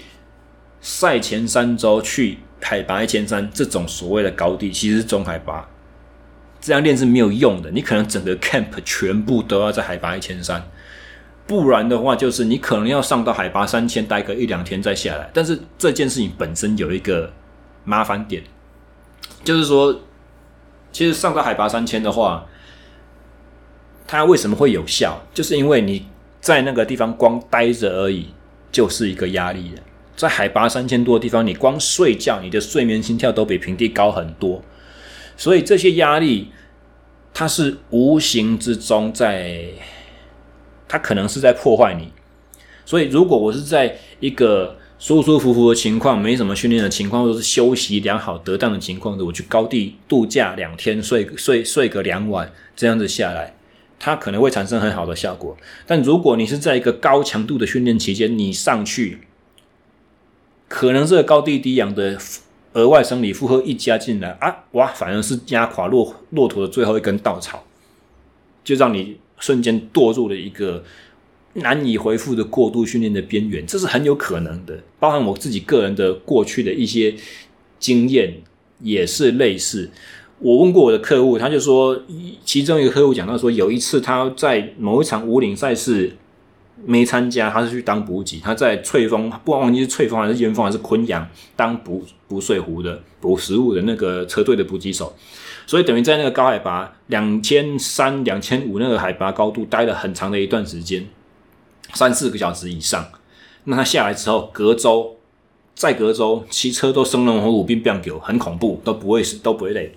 赛前三周去海拔一千三这种所谓的高地，其实是中海拔，这样练是没有用的。你可能整个 camp 全部都要在海拔一千三，不然的话，就是你可能要上到海拔三千，待个一两天再下来。但是这件事情本身有一个麻烦点，就是说，其实上到海拔三千的话。它为什么会有效？就是因为你在那个地方光待着而已，就是一个压力了。在海拔三千多的地方，你光睡觉，你的睡眠心跳都比平地高很多。所以这些压力，它是无形之中在，它可能是在破坏你。所以，如果我是在一个舒舒服服的情况，没什么训练的情况，或者是休息良好、得当的情况，我去高地度假两天，睡睡睡个两晚，这样子下来。它可能会产生很好的效果，但如果你是在一个高强度的训练期间，你上去，可能这个高地低氧的额外生理负荷一加进来啊，哇，反而是压垮骆骆驼的最后一根稻草，就让你瞬间堕入了一个难以恢复的过度训练的边缘，这是很有可能的。包含我自己个人的过去的一些经验也是类似。我问过我的客户，他就说，其中一个客户讲到说，有一次他在某一场武岭赛事没参加，他是去当补给，他在翠峰，不忘记是翠峰还是元峰还是昆阳当补补水壶的补食物的那个车队的补给手，所以等于在那个高海拔两千三、两千五那个海拔高度待了很长的一段时间，三四个小时以上。那他下来之后，隔周再隔周，骑车都生龙活虎，变变狗，很恐怖，都不会死，都不会累。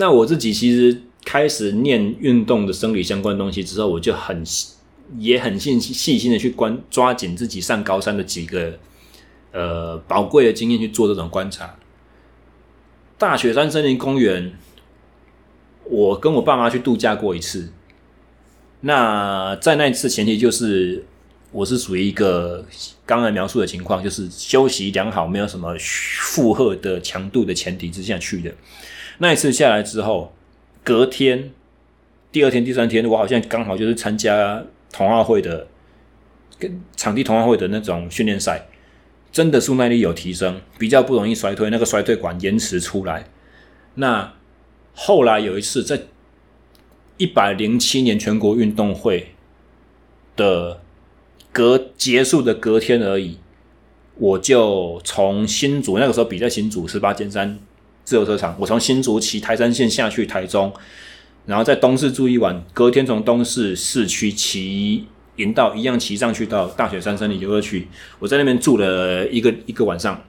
那我自己其实开始念运动的生理相关东西之后，我就很也很细细心的去观抓紧自己上高山的几个呃宝贵的经验去做这种观察。大雪山森林公园，我跟我爸妈去度假过一次。那在那一次前提就是我是属于一个刚才描述的情况，就是休息良好，没有什么负荷的强度的前提之下去的。那一次下来之后，隔天、第二天、第三天，我好像刚好就是参加同奥会的跟场地同奥会的那种训练赛，真的速耐力有提升，比较不容易衰退，那个衰退管延迟出来。那后来有一次在一百零七年全国运动会的隔结束的隔天而已，我就从新竹那个时候比在新竹十八尖山。自由车场，我从新竹骑台三线下去台中，然后在东势住一晚，隔天从东势市区骑林道一样骑上去到大雪山森林游乐区，我在那边住了一个一个晚上。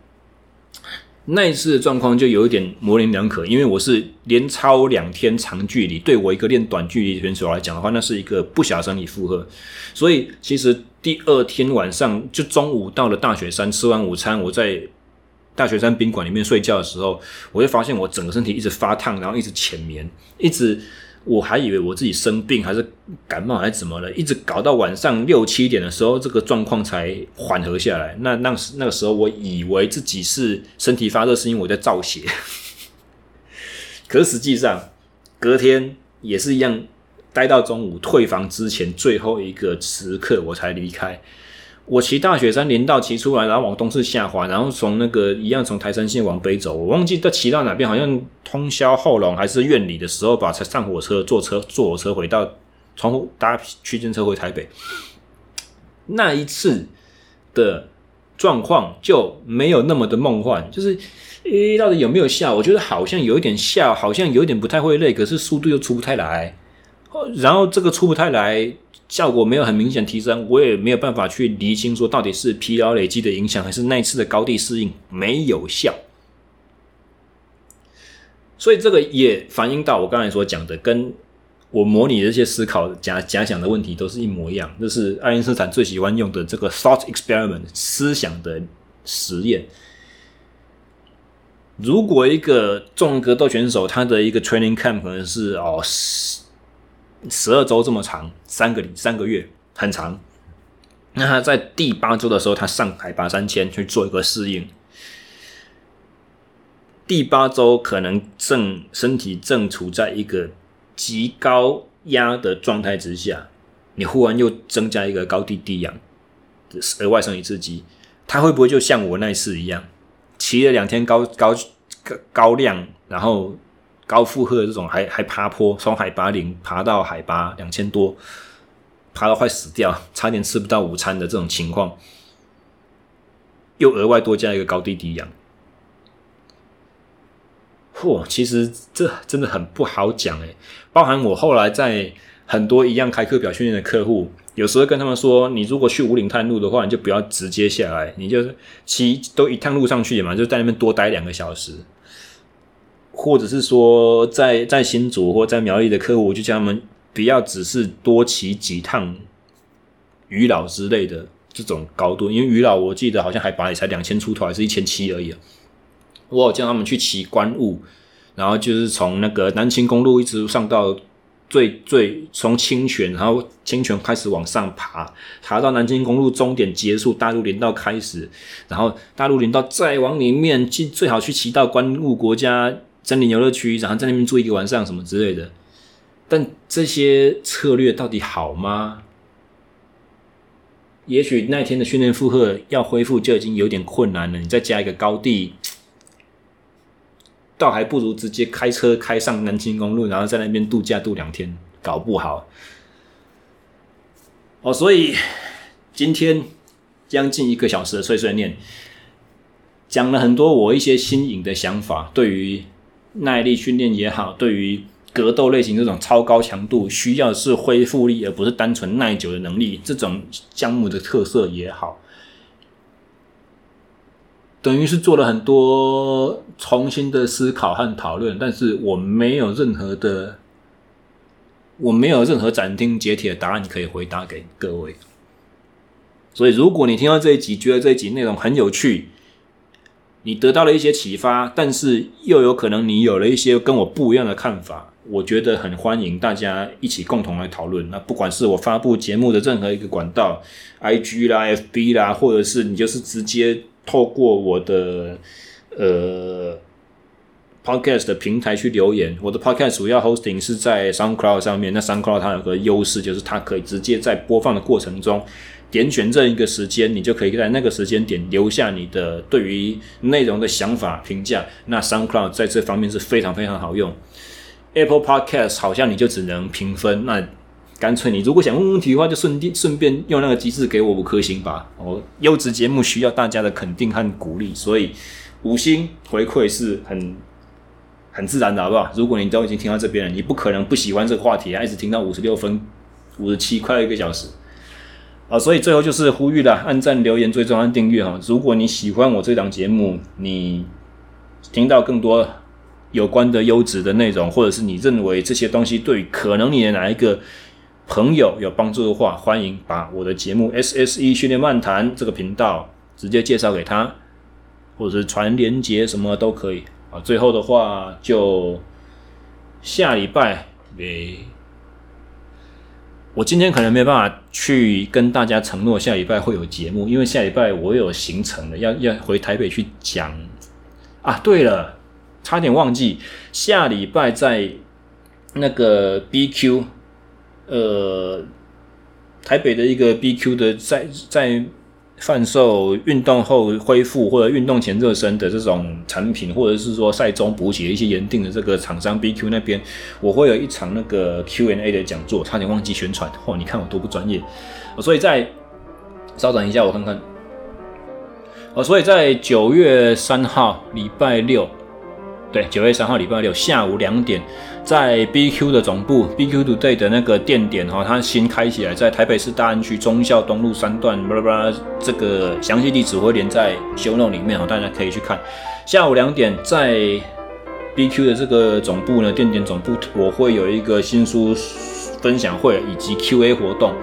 那一次的状况就有一点模棱两可，因为我是连超两天长距离，对我一个练短距离选手来讲的话，那是一个不小生理负荷。所以其实第二天晚上就中午到了大雪山，吃完午餐，我在。大雪山宾馆里面睡觉的时候，我就发现我整个身体一直发烫，然后一直浅眠，一直我还以为我自己生病还是感冒还是怎么了，一直搞到晚上六七点的时候，这个状况才缓和下来。那那时那个时候，我以为自己是身体发热，是因为我在造血，可是实际上隔天也是一样，待到中午退房之前最后一个时刻我才离开。我骑大雪山林道骑出来，然后往东势下滑，然后从那个一样从台山线往北走。我忘记他骑到哪边，好像通霄后龙还是苑里的时候吧，才上火车坐车坐火车回到从搭区间车回台北。那一次的状况就没有那么的梦幻，就是诶，到底有没有下？我觉得好像有一点下，好像有一点不太会累，可是速度又出不太来。然后这个出不太来。效果没有很明显提升，我也没有办法去厘清说到底是疲劳累积的影响，还是那一次的高地适应没有效。所以这个也反映到我刚才所讲的，跟我模拟的这些思考假假想的问题都是一模一样，就是爱因斯坦最喜欢用的这个 thought experiment 思想的实验。如果一个重格斗选手他的一个 training camp 可能是哦。十二周这么长，三个三个月很长。那他在第八周的时候，他上海拔三千去做一个适应。第八周可能正身体正处在一个极高压的状态之下，你忽然又增加一个高地低氧，额外升一次级，他会不会就像我那次一样，骑了两天高高高高量，然后？高负荷的这种还还爬坡，从海拔零爬到海拔两千多，爬到快死掉，差点吃不到午餐的这种情况，又额外多加一个高低低氧，嚯！其实这真的很不好讲诶，包含我后来在很多一样开课表训练的客户，有时候跟他们说，你如果去武岭探路的话，你就不要直接下来，你就骑都一趟路上去嘛，就在那边多待两个小时。或者是说在，在新竹或在苗栗的客户，我就叫他们不要只是多骑几趟鱼老之类的这种高度，因为鱼老我记得好像海拔也才两千出头，还是一千七而已啊。我叫他们去骑观雾，然后就是从那个南清公路一直上到最最从清泉，然后清泉开始往上爬，爬到南清公路终点结束，大陆林道开始，然后大陆林道再往里面，去最好去骑到观雾国家。森林游乐区，然后在那边住一个晚上什么之类的，但这些策略到底好吗？也许那天的训练负荷要恢复就已经有点困难了，你再加一个高地，倒还不如直接开车开上南京公路，然后在那边度假度两天，搞不好。哦，所以今天将近一个小时的碎碎念，讲了很多我一些新颖的想法，对于耐力训练也好，对于格斗类型这种超高强度需要是恢复力，而不是单纯耐久的能力，这种项目的特色也好。等于是做了很多重新的思考和讨论，但是我没有任何的，我没有任何斩钉截铁的答案可以回答给各位。所以，如果你听到这一集，觉得这一集内容很有趣，你得到了一些启发，但是又有可能你有了一些跟我不一样的看法，我觉得很欢迎大家一起共同来讨论。那不管是我发布节目的任何一个管道，IG 啦、FB 啦，或者是你就是直接。透过我的呃 podcast 的平台去留言，我的 podcast 主要 hosting 是在 SoundCloud 上面。那 SoundCloud 它有个优势，就是它可以直接在播放的过程中点选这一个时间，你就可以在那个时间点留下你的对于内容的想法评价。那 SoundCloud 在这方面是非常非常好用。Apple Podcast 好像你就只能评分，那。干脆你如果想问问题的话，就顺便顺便用那个机制给我五颗星吧。哦，优质节目需要大家的肯定和鼓励，所以五星回馈是很很自然的，好不好？如果你都已经听到这边了，你不可能不喜欢这个话题啊，一直听到五十六分五十七，快一个小时啊！所以最后就是呼吁了，按赞、留言、追踪和订阅哈。如果你喜欢我这档节目，你听到更多有关的优质的内容，或者是你认为这些东西对可能你的哪一个朋友有帮助的话，欢迎把我的节目 SSE 训练漫谈这个频道直接介绍给他，或者是传连接什么都可以啊。最后的话，就下礼拜，诶，我今天可能没办法去跟大家承诺下礼拜会有节目，因为下礼拜我有行程的，要要回台北去讲啊。对了，差点忘记，下礼拜在那个 BQ。呃，台北的一个 BQ 的在在贩售运动后恢复或者运动前热身的这种产品，或者是说赛中补给的一些原定的这个厂商 BQ 那边，我会有一场那个 Q&A 的讲座，差点忘记宣传。嚯，你看我多不专业！所以在稍等一下，我看看。哦，所以在九月三号礼拜六。对，九月三号礼拜六下午两点，在 BQ 的总部 BQ Today 的那个店点哈，它新开起来，在台北市大安区忠孝东路三段，巴拉巴拉，这个详细地址我会连在 show note 里面哈，大家可以去看。下午两点在 BQ 的这个总部呢，店点总部，我会有一个新书分享会以及 QA 活动。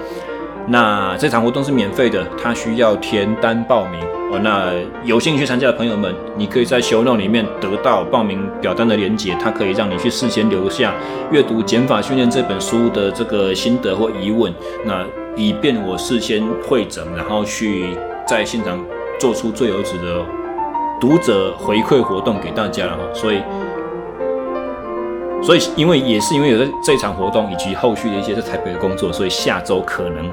那这场活动是免费的，它需要填单报名哦。那有兴趣参加的朋友们，你可以在 show not 里面得到报名表单的连接，它可以让你去事先留下阅读《减法训练》这本书的这个心得或疑问，那以便我事先会诊，然后去在现场做出最优质的读者回馈活动给大家了。所以，所以因为也是因为有这这场活动以及后续的一些在台北的工作，所以下周可能。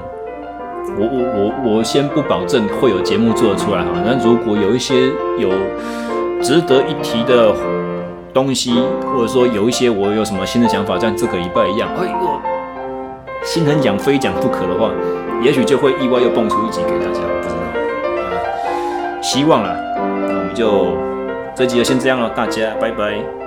我我我我先不保证会有节目做得出来哈，那如果有一些有值得一提的东西，或者说有一些我有什么新的想法，像这个礼拜一样，哎呦，心很痒非讲不可的话，也许就会意外又蹦出一集给大家，不知道，希望啦，那我们就这集就先这样了，大家拜拜。